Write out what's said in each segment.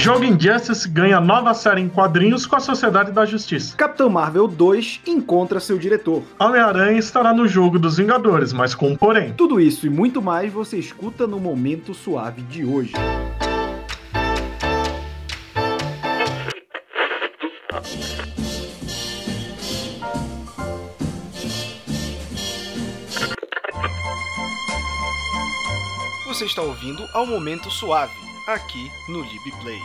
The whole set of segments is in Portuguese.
Jogo Injustice ganha nova série em quadrinhos com a Sociedade da Justiça. Capitão Marvel 2 encontra seu diretor. Homem-Aranha estará no jogo dos Vingadores, mas com um porém. Tudo isso e muito mais você escuta no Momento Suave de hoje. Você está ouvindo ao Momento Suave, aqui no LibPlay.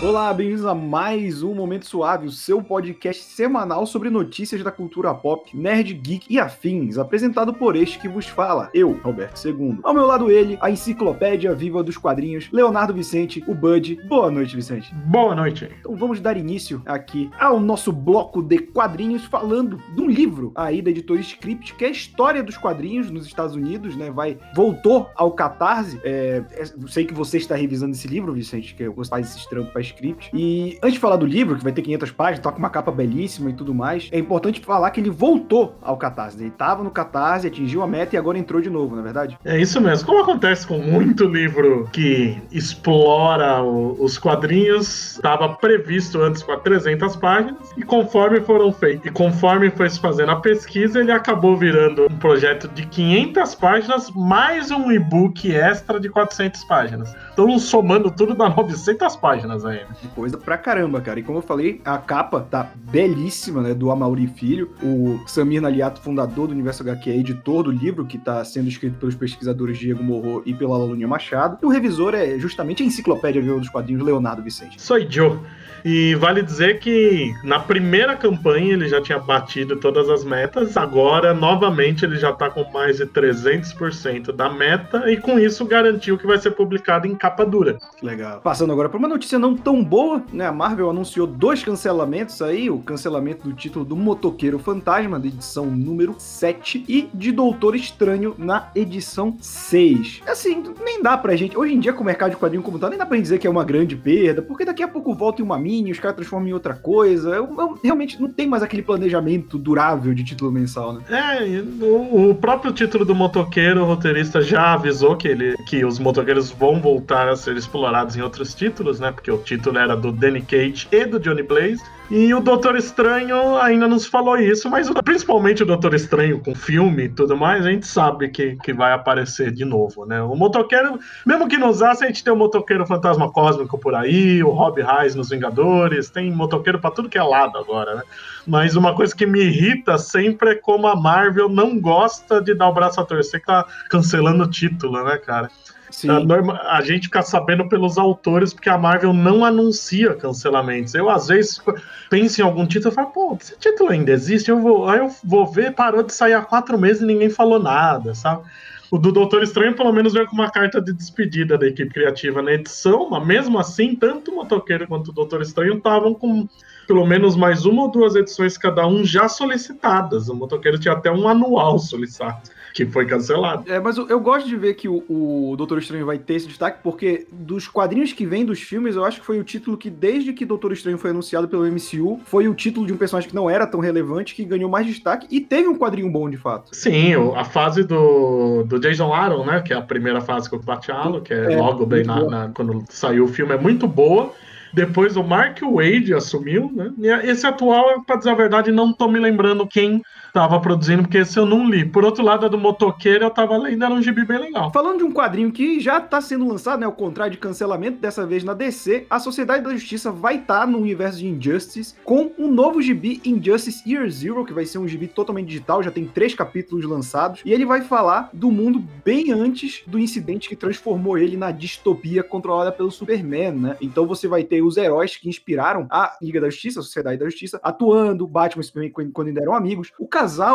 Olá, bem-vindos a mais um Momento Suave, o seu podcast semanal sobre notícias da cultura pop, nerd, geek e afins, apresentado por este que vos fala, eu, Roberto II. Ao meu lado ele, a enciclopédia viva dos quadrinhos, Leonardo Vicente, o Bud. Boa noite, Vicente. Boa noite. Então vamos dar início aqui ao nosso bloco de quadrinhos, falando de um livro aí da editora Script, que é a história dos quadrinhos nos Estados Unidos, né? Vai, voltou ao Catarse. É, é, sei que você está revisando esse livro, Vicente, que você faz esse trampo para script. E antes de falar do livro, que vai ter 500 páginas, tá com uma capa belíssima e tudo mais, é importante falar que ele voltou ao Catarse. Ele tava no Catarse, atingiu a meta e agora entrou de novo, na é verdade? É isso mesmo. Como acontece com muito livro que explora o, os quadrinhos, estava previsto antes com 300 páginas e conforme foram feitos e conforme foi se fazendo a pesquisa, ele acabou virando um projeto de 500 páginas mais um e-book extra de 400 páginas. Então, somando tudo dá 900 páginas aí. Coisa pra caramba, cara. E como eu falei, a capa tá belíssima, né? Do Amauri Filho, o Samir Naliato, fundador do Universo HQ, editor do livro, que tá sendo escrito pelos pesquisadores Diego Morro e pela Lalunia Machado. E o revisor é justamente a enciclopédia dos quadrinhos Leonardo Vicente. Sou Joe. E vale dizer que na primeira campanha ele já tinha batido todas as metas, agora novamente ele já está com mais de 300% da meta e com isso garantiu que vai ser publicado em capa dura. Legal. Passando agora para uma notícia não tão boa, né? A Marvel anunciou dois cancelamentos aí, o cancelamento do título do Motoqueiro Fantasma, da edição número 7, e de Doutor Estranho na edição 6. Assim, nem dá pra gente, hoje em dia com o mercado de quadrinho como tá, nem dá pra gente dizer que é uma grande perda, porque daqui a pouco volta em uma mini, os caras transformam em outra coisa. Eu, eu, realmente não tem mais aquele planejamento durável de título mensal, né? É, o, o, próprio título do motoqueiro, o roteirista já avisou que, ele, que os motoqueiros vão voltar a ser explorados em outros títulos, né? Porque o título era do Danny Cage e do Johnny Blaze. E o Doutor Estranho ainda nos falou isso, mas principalmente o Doutor Estranho com filme e tudo mais, a gente sabe que, que vai aparecer de novo, né? O motoqueiro, mesmo que não usasse, a gente tem o motoqueiro fantasma cósmico por aí, o Rob Reis nos Vingadores, tem motoqueiro para tudo que é lado agora, né? Mas uma coisa que me irrita sempre é como a Marvel não gosta de dar o braço a torcer que tá cancelando o título, né, cara? A, norma, a, gente fica sabendo pelos autores, porque a Marvel não anuncia cancelamentos. Eu, às vezes, penso em algum título e falo, pô, esse título ainda existe? Eu vou, aí eu vou ver, parou de sair há quatro meses e ninguém falou nada, sabe? O do Doutor Estranho, pelo menos, veio com uma carta de despedida da equipe criativa na edição, mas mesmo assim, tanto o Motoqueiro quanto o Doutor Estranho estavam com pelo menos mais uma ou duas edições cada um já solicitadas. O Motoqueiro tinha até um anual solicitado que foi cancelado. É, mas eu, eu, gosto de ver que o, o Doutor Estranho vai ter esse destaque, porque dos quadrinhos que vem dos filmes, eu acho que foi o título que, desde que Doutor Estranho foi anunciado pelo MCU, foi o título de um personagem que não era tão relevante, que ganhou mais destaque e teve um quadrinho bom de fato. Sim, a fase do, do Jason Aaron, né? Que é a primeira fase com o Patialo, que é, é logo bem na, na, quando saiu o filme, é muito boa. Depois o Mark Wade assumiu, né? E esse atual, para dizer a verdade, não tô me lembrando quem tava produzindo, porque esse eu não li. Por outro lado, a do motoqueiro eu tava lendo, era um gibi bem legal. Falando de um quadrinho que já tá sendo lançado, né? Ao contrário de cancelamento, dessa vez na DC, a Sociedade da Justiça vai estar tá no universo de Injustice com um novo gibi Injustice Year Zero, que vai ser um gibi totalmente digital, já tem três capítulos lançados, e ele vai falar do mundo bem antes do incidente que transformou ele na distopia controlada pelo Superman, né? Então você vai ter os heróis que inspiraram a Liga da Justiça, a Sociedade da Justiça, atuando, Batman e Superman quando eram amigos, o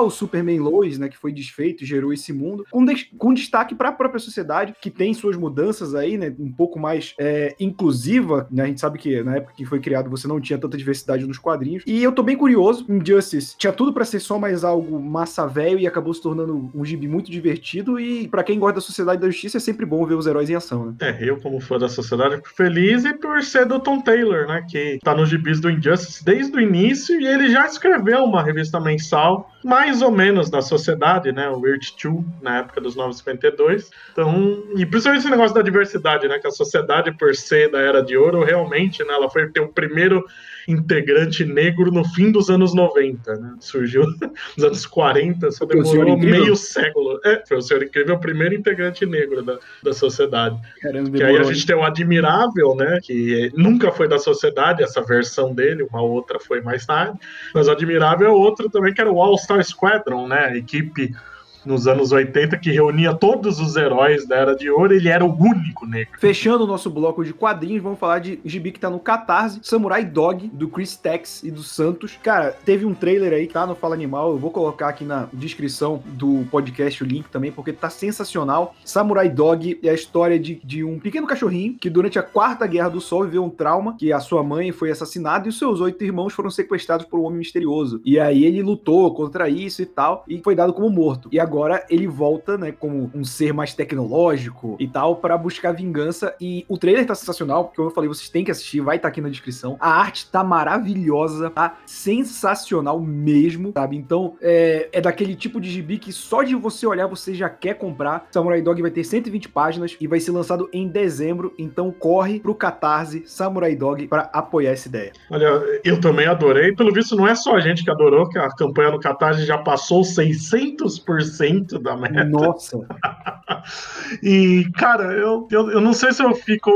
Superman Lois, né, que foi desfeito e gerou esse mundo, com, de com destaque para a própria sociedade, que tem suas mudanças aí, né, um pouco mais é, inclusiva, né, a gente sabe que na época que foi criado você não tinha tanta diversidade nos quadrinhos, e eu tô bem curioso, Injustice tinha tudo para ser só mais algo massa velho e acabou se tornando um gibi muito divertido, e para quem gosta da Sociedade da Justiça é sempre bom ver os heróis em ação, né? É, eu como fã da Sociedade fico feliz e por ser do Tom Taylor, né? Que tá nos gibis do Injustice desde o início e ele já escreveu uma revista mensal mais ou menos da sociedade, né? O Earth 2, na época dos 952. Então, e principalmente esse negócio da diversidade, né? Que a sociedade, por ser da Era de Ouro, realmente, né? Ela foi ter o primeiro integrante negro no fim dos anos 90, né? Surgiu nos anos 40, só demorou meio século. É, foi o Senhor Incrível, o primeiro integrante negro da, da sociedade. Caramba, que aí a gente tem o Admirável, né? Que nunca foi da sociedade, essa versão dele, uma outra foi mais tarde. Mas o Admirável é outro também, que era o All-Star Squadron, né? A equipe nos anos 80 que reunia todos os heróis da Era de Ouro, ele era o único negro. Fechando o nosso bloco de quadrinhos, vamos falar de gibi que tá no Catarse, Samurai Dog, do Chris Tex e do Santos. Cara, teve um trailer aí, tá no Fala Animal, eu vou colocar aqui na descrição do podcast o link também, porque tá sensacional. Samurai Dog é a história de, de um pequeno cachorrinho que durante a Quarta Guerra do Sol viveu um trauma, que a sua mãe foi assassinada e os seus oito irmãos foram sequestrados por um homem misterioso. E aí ele lutou contra isso e tal, e foi dado como morto. E agora agora ele volta, né, como um ser mais tecnológico e tal, para buscar vingança. E o trailer tá sensacional, porque eu falei, vocês têm que assistir, vai estar tá aqui na descrição. A arte tá maravilhosa, tá sensacional mesmo, sabe? Então, é, é daquele tipo de gibi que só de você olhar você já quer comprar. Samurai Dog vai ter 120 páginas e vai ser lançado em dezembro, então corre pro Catarse Samurai Dog para apoiar essa ideia. Olha, eu também adorei. Pelo visto, não é só a gente que adorou, que a campanha no Catarse já passou 600% 100% da meta. Nossa! e, cara, eu, eu, eu não sei se eu fico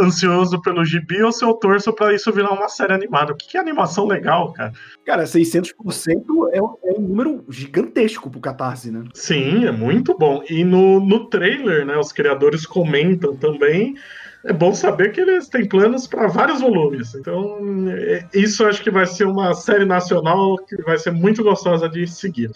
ansioso pelo gibi ou se eu torço para isso virar uma série animada. O que, que é animação legal, cara? Cara, 600% é um, é um número gigantesco pro Catarse, né? Sim, é muito bom. E no, no trailer, né, os criadores comentam também é bom saber que eles têm planos para vários volumes. Então, é, isso acho que vai ser uma série nacional que vai ser muito gostosa de seguir.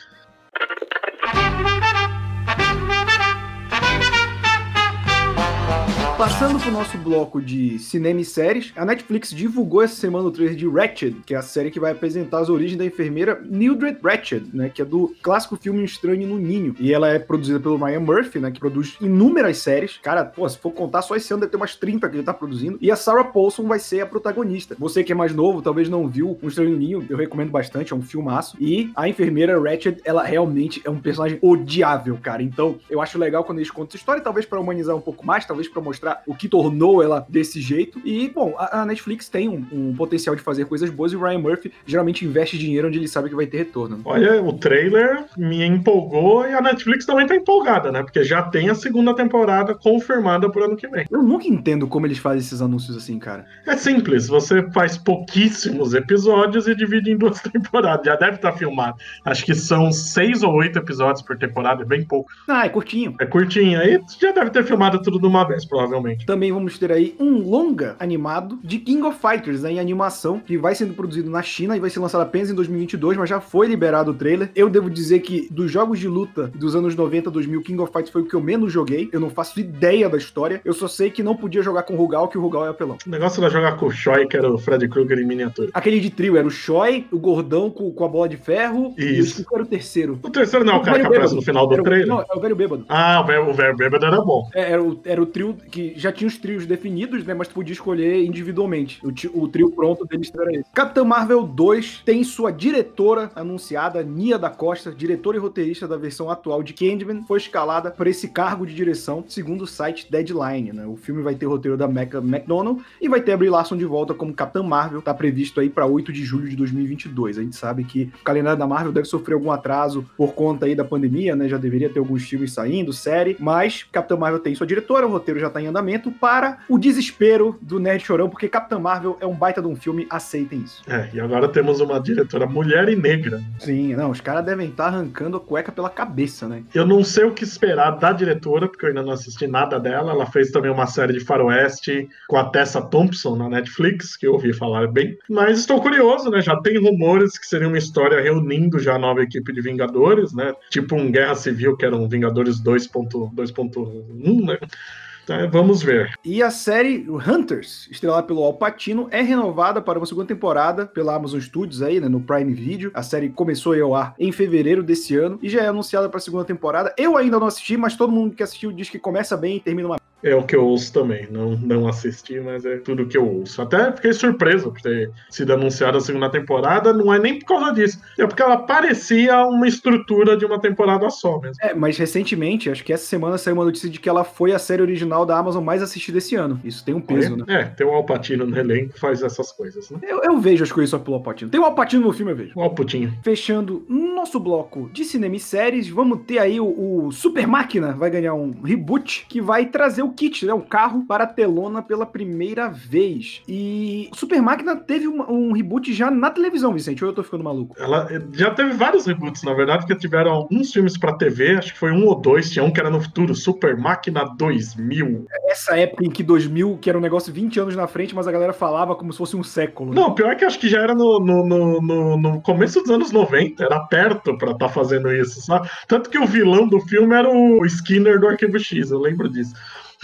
Passando pro nosso bloco de cinema e séries, a Netflix divulgou essa semana o trailer de Ratched, que é a série que vai apresentar as origens da enfermeira Mildred Ratched, né, que é do clássico filme Estranho no Ninho. E ela é produzida pelo Ryan Murphy, né, que produz inúmeras séries. Cara, pô, se for contar só esse ano deve ter umas 30 que ele tá produzindo. E a Sarah Paulson vai ser a protagonista. Você que é mais novo, talvez não viu Um Estranho no Ninho, eu recomendo bastante, é um filmaço. E a enfermeira Ratched, ela realmente é um personagem odiável, cara. Então, eu acho legal quando eles contam essa história, talvez para humanizar um pouco mais, talvez para mostrar o que tornou ela desse jeito. E, bom, a, a Netflix tem um, um, potencial de fazer coisas boas e o Ryan Murphy geralmente investe dinheiro onde ele sabe que vai ter retorno. Olha, o trailer me empolgou e a Netflix também tá empolgada, né? Porque já tem a segunda temporada confirmada pro ano que vem. Eu nunca entendo como eles fazem esses anúncios assim, cara. É simples, você faz pouquíssimos episódios e divide em duas temporadas. Já deve estar tá filmado. Acho que são seis ou oito episódios por temporada, é bem pouco. Ah, é curtinho. É curtinho. Aí já deve ter filmado tudo de uma vez, provavelmente provavelmente. Também vamos ter aí um longa animado de King of Fighters, né, em animação, que vai sendo produzido na China e vai ser lançado apenas em 2022, mas já foi liberado o trailer. Eu devo dizer que dos jogos de luta dos anos 90, 2000, King of Fighters foi o que eu menos joguei. Eu não faço ideia da história. Eu só sei que não podia jogar com o Rugal, que o Rugal é apelão. O negócio era jogar com o Choi, que era o Fred Krueger em miniatura. Aquele de trio era o Choi, o gordão com, com a bola de ferro. Isso. E eu era o terceiro. O terceiro não, o, o cara que aparece no final do trailer. Não, é o velho bêbado. Ah, o velho, o velho bêbado era bom. É, era, o, era o trio que já tinha os trios definidos, né? Mas tu podia escolher individualmente. O, o trio pronto deles era esse. Capitã Marvel 2 tem sua diretora anunciada, Nia da Costa, diretora e roteirista da versão atual de Candyman, foi escalada para esse cargo de direção, segundo o site Deadline, né? O filme vai ter roteiro da Mecha McDonald e vai ter a Brie Larson de volta como Capitã Marvel, tá previsto aí para 8 de julho de 2022. A gente sabe que o calendário da Marvel deve sofrer algum atraso por conta aí da pandemia, né? Já deveria ter alguns filmes saindo, série, mas Capitã Marvel tem sua diretora, o roteiro já tá em andamento para o desespero do Nerd Chorão, porque Capitã Marvel é um baita de um filme, aceitem isso. É, e agora temos uma diretora mulher e negra. Sim, não, os caras devem estar arrancando a cueca pela cabeça, né? Eu não sei o que esperar da diretora, porque eu ainda não assisti nada dela. Ela fez também uma série de faroeste com a Tessa Thompson na Netflix, que eu ouvi falar bem. Mas estou curioso, né? Já tem rumores que seria uma história reunindo já a nova equipe de Vingadores, né? Tipo um Guerra Civil, que era um Vingadores 2.1, né? Então, vamos ver. E a série Hunters, estrelada pelo Al Pacino, é renovada para uma segunda temporada pela Amazon Studios aí, né, no Prime Video. A série começou ao ar em fevereiro desse ano e já é anunciada para a segunda temporada. Eu ainda não assisti, mas todo mundo que assistiu diz que começa bem e termina uma É o que eu ouço também. Não, não assisti, mas é tudo que eu ouço. Até fiquei surpreso por ter sido anunciada a segunda temporada. Não é nem por causa disso. É porque ela parecia uma estrutura de uma temporada só mesmo. É, mas recentemente, acho que essa semana saiu uma notícia de que ela foi a série original da Amazon mais assistida esse ano. Isso tem um peso, é, né? É, tem o Alpatino no elenco que faz essas coisas, né? Eu, eu vejo as coisas só pelo Alpatino. Tem o Alpatino no filme, eu vejo. O Alputinho. Fechando nosso bloco de cinema e séries, vamos ter aí o, o Super Máquina, vai ganhar um reboot que vai trazer o kit, né? O carro para a telona pela primeira vez. E Super Máquina teve um, um reboot já na televisão, Vicente, ou eu tô ficando maluco? Ela já teve vários reboots, na verdade, porque tiveram alguns filmes pra TV, acho que foi um ou dois, tinha um que era no futuro, Super Máquina 2000. Essa época em que 2000, que era um negócio 20 anos na frente, mas a galera falava como se fosse um século. né? Não, pior é que acho que já era no, no, no, no- no começo dos anos 90, era perto pra estar fazendo isso, sabe? Tanto que o vilão do filme era o Skinner do Arquivo X, eu lembro disso.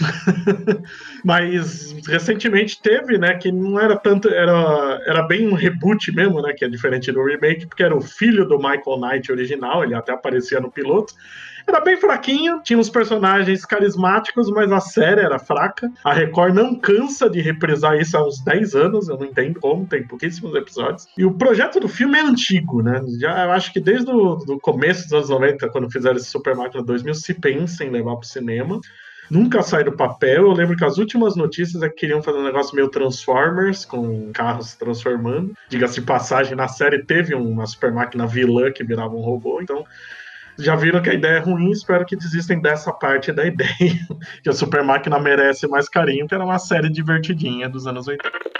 Mas recentemente teve, né, que não era tanto, era, era bem um reboot mesmo, né, que é diferente do remake, porque era o filho do Michael Knight original, ele até aparecia no piloto. Era bem fraquinho, tinha uns personagens carismáticos, mas a série era fraca. A Record não cansa de reprisar isso há uns 10 anos, eu não entendo como, tem pouquíssimos episódios. E o projeto do filme é antigo, né? Já eu acho que desde o do começo dos anos 90, quando fizeram esse Super Máquina 2000, se pensa em levar para o cinema. Nunca sai do papel. Eu lembro que as últimas notícias é que queriam fazer um negócio meio Transformers, com carros se transformando. Diga-se passagem, na série teve uma super máquina vilã que virava um robô, então já viram que a ideia é ruim, espero que desistem dessa parte da ideia. que a Super Máquina merece mais carinho, que era uma série divertidinha dos anos 80.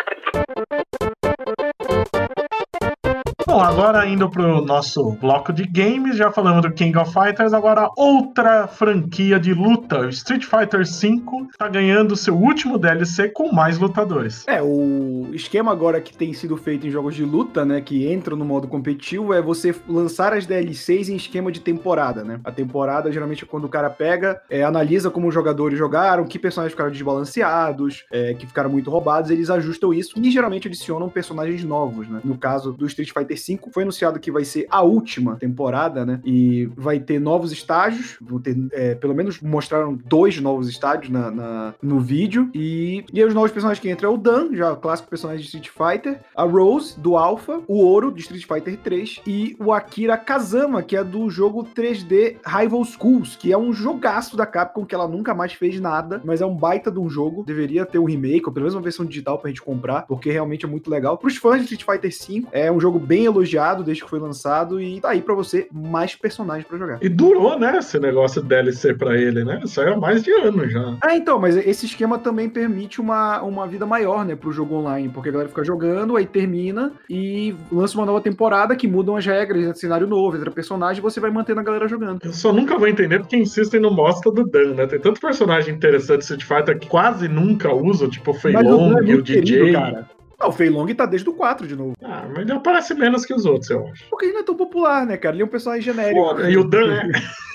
Bom, agora indo pro nosso bloco de games, já falamos do King of Fighters, agora outra franquia de luta, Street Fighter V, tá ganhando seu último DLC com mais lutadores. É, o esquema agora que tem sido feito em jogos de luta, né, que entram no modo competitivo, é você lançar as DLCs em esquema de temporada, né? A temporada geralmente é quando o cara pega, é, analisa como os jogadores jogaram, que personagens ficaram desbalanceados, é, que ficaram muito roubados, eles ajustam isso e geralmente adicionam personagens novos, né? No caso do Street Fighter Foi anunciado que vai ser a última temporada, né? E vai ter novos estágios, vão ter, é, pelo menos mostraram dois novos estádios na, na- no vídeo, e, e os novos personagens que entram é o Dan, já o clássico personagem de Street Fighter, a Rose, do Alpha, o Ouro, de Street Fighter 3, e o Akira Kazama, que é do jogo 3D Rival Schools, que é um jogaço da Capcom, que ela nunca mais fez nada, mas é um baita de um jogo, deveria ter um remake, ou pelo menos uma versão digital pra gente comprar, porque realmente é muito legal. Pros fãs de Street Fighter 5, é um jogo bem elogiado desde que foi lançado, e tá aí pra você mais personagens pra jogar. E durou, né, esse negócio de DLC pra ele, né? Saiu há mais de ano já. Ah, então, mas esse esquema também permite uma, uma vida maior, né, pro jogo online, porque a galera fica jogando, aí termina e lança uma nova temporada que mudam as regras, entra cenário novo, entra personagem e você vai mantendo a galera jogando. Eu só nunca vou entender porque insistem no bosta do Dan, né? Tem tanto personagem interessante de Street Fighter que quase nunca usam, tipo o é e o DJ. querido, cara. Ah, o Fei Long tá desde o 4 de novo. Ah, mas ele aparece menos que os outros, eu acho. Porque ele não é tão popular, né, cara? Ele é um personagem genérico. Foda. E o Dan é.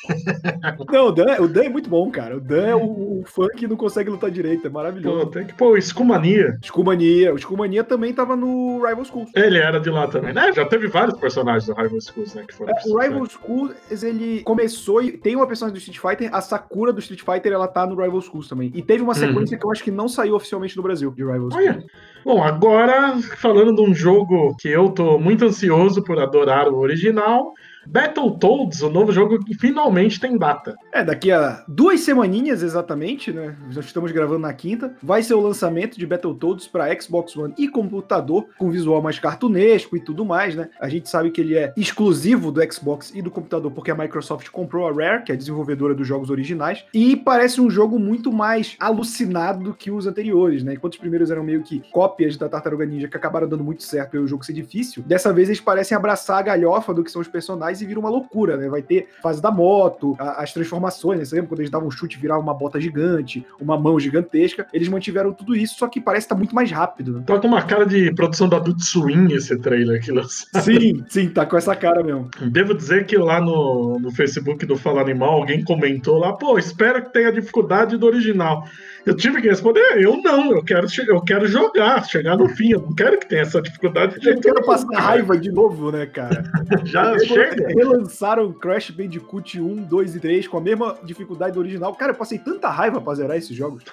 Não, o Dan, o Dan é muito bom, cara. O Dan é o, o fã que não consegue lutar direito, é maravilhoso. Pô, tem que pôr Scumania. Skullmania. O Skullmania também tava no Rival Schools. Ele era de lá também, né? Já teve vários personagens do Rival Schools, né? Que foram É, o Rival Schools, ele começou e tem uma personagem do Street Fighter, a Sakura do Street Fighter, ela tá no Rival Schools também. E teve uma sequência que eu acho que não saiu oficialmente no Brasil, de Rival Schools. Olha. Bom, agora falando de um jogo que eu tô muito ansioso por adorar o original, Battletoads, o novo jogo que finalmente tem data. É, daqui a duas semaninhas exatamente, né? Já estamos gravando na quinta. Vai ser o lançamento de Battletoads para Xbox One e computador, com visual mais cartunesco e tudo mais, né? A gente sabe que ele é exclusivo do Xbox e do computador, porque a Microsoft comprou a Rare, que é a desenvolvedora dos jogos originais, e parece um jogo muito mais alucinado que os anteriores, né? Enquanto os primeiros eram meio que cópias da Tartaruga Ninja que acabaram dando muito certo e o jogo ser difícil, dessa vez eles parecem abraçar a galhofa do que são os personagens e vira uma loucura, né? Vai ter fase da moto, a- as transformações, né? Você lembra quando eles davam um chute e virava uma bota gigante, uma mão gigantesca? Eles mantiveram tudo isso, só que parece estar muito mais rápido, né? Tá com uma cara de produção da Adult Swim esse trailer que lançou. Sim, sim, tá com essa cara mesmo. Devo dizer que lá no, no Facebook do Fala Animal, alguém comentou lá, pô, espera que tenha dificuldade do original. Eu tive que responder, eu não, eu quero, eu quero jogar, chegar no fim, eu não quero que tenha essa dificuldade de Eu jeito quero passar raiva de novo, né, cara? Já chega. relançaram Crash Bandicoot 1, 2 e 3 com a mesma dificuldade do original. Cara, eu passei tanta raiva pra zerar esses jogos.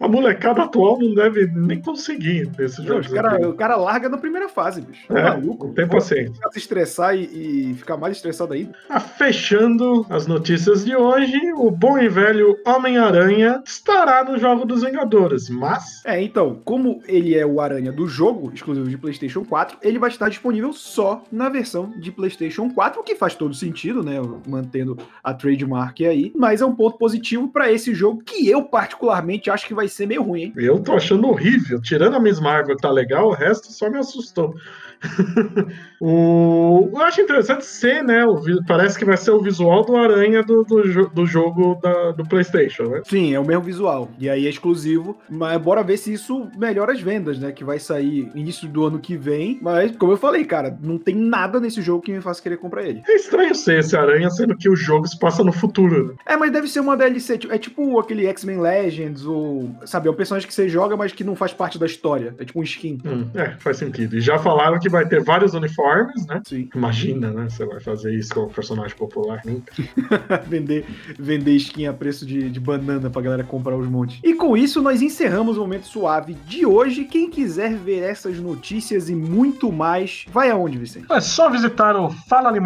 a molecada atual não deve nem conseguir esses jogos. Cara, o cara larga na primeira fase, bicho. É, maluco. Tem paciência. Se estressar e, e, ficar mais estressado ainda. Ah, fechando as notícias de hoje, o bom e velho Homem-Aranha estará no jogo dos Vingadores, mas. É, então, como ele é o Aranha do jogo, exclusivo de PlayStation 4, ele vai estar disponível só na versão de PlayStation 4, o que faz todo sentido, né? Mantendo a trademark aí. Mas é um ponto positivo para esse jogo que eu, particularmente, acho que vai ser meio ruim, hein? Eu tô achando horrível. Tirando a Marvel que tá legal, o resto só me assustou. o... Eu acho interessante ser, né? O... Parece que vai ser o visual do Aranha do, do, do jogo da, do PlayStation, né? Sim, é o mesmo visual. E aí é exclusivo. Mas bora ver se isso melhora as vendas, né? Que vai sair início do ano que vem. Mas, como eu falei, cara, não tem nada nesse jogo que me faça querer comprar ele. É estranho ser esse Aranha, sendo que o jogo se passa no futuro. Né? É, mas deve ser uma DLC. É tipo aquele X-Men Legends, ou. Sabe, é um personagem que você joga, mas que não faz parte da história. É tipo um skin. Hum, é, faz sentido. E já falaram que vai ter vários uniformes, né? Sim. Imagina, né? Você vai fazer isso com um personagem popular. vender, vender skin a preço de, de banana pra galera comprar os montes. E com isso, nós encerramos o momento suave de hoje. Quem quiser ver essas notícias e muito mais, vai aonde, Vicente? É só visitar o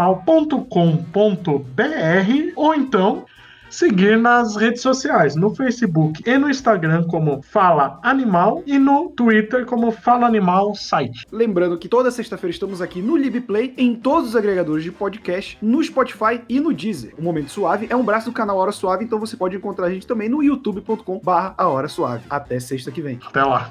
falaanimal.com.br ou então seguir nas redes sociais, no Facebook e no Instagram como Fala Animal e no Twitter como Fala Animal Site. Lembrando que toda sexta-feira estamos aqui no LibPlay, em todos os agregadores de podcast, no Spotify e no Deezer. O Momento Suave é um braço do canal Hora Suave, então você pode encontrar a gente também no youtube.com barra A Hora Suave. Até sexta que vem. Até lá.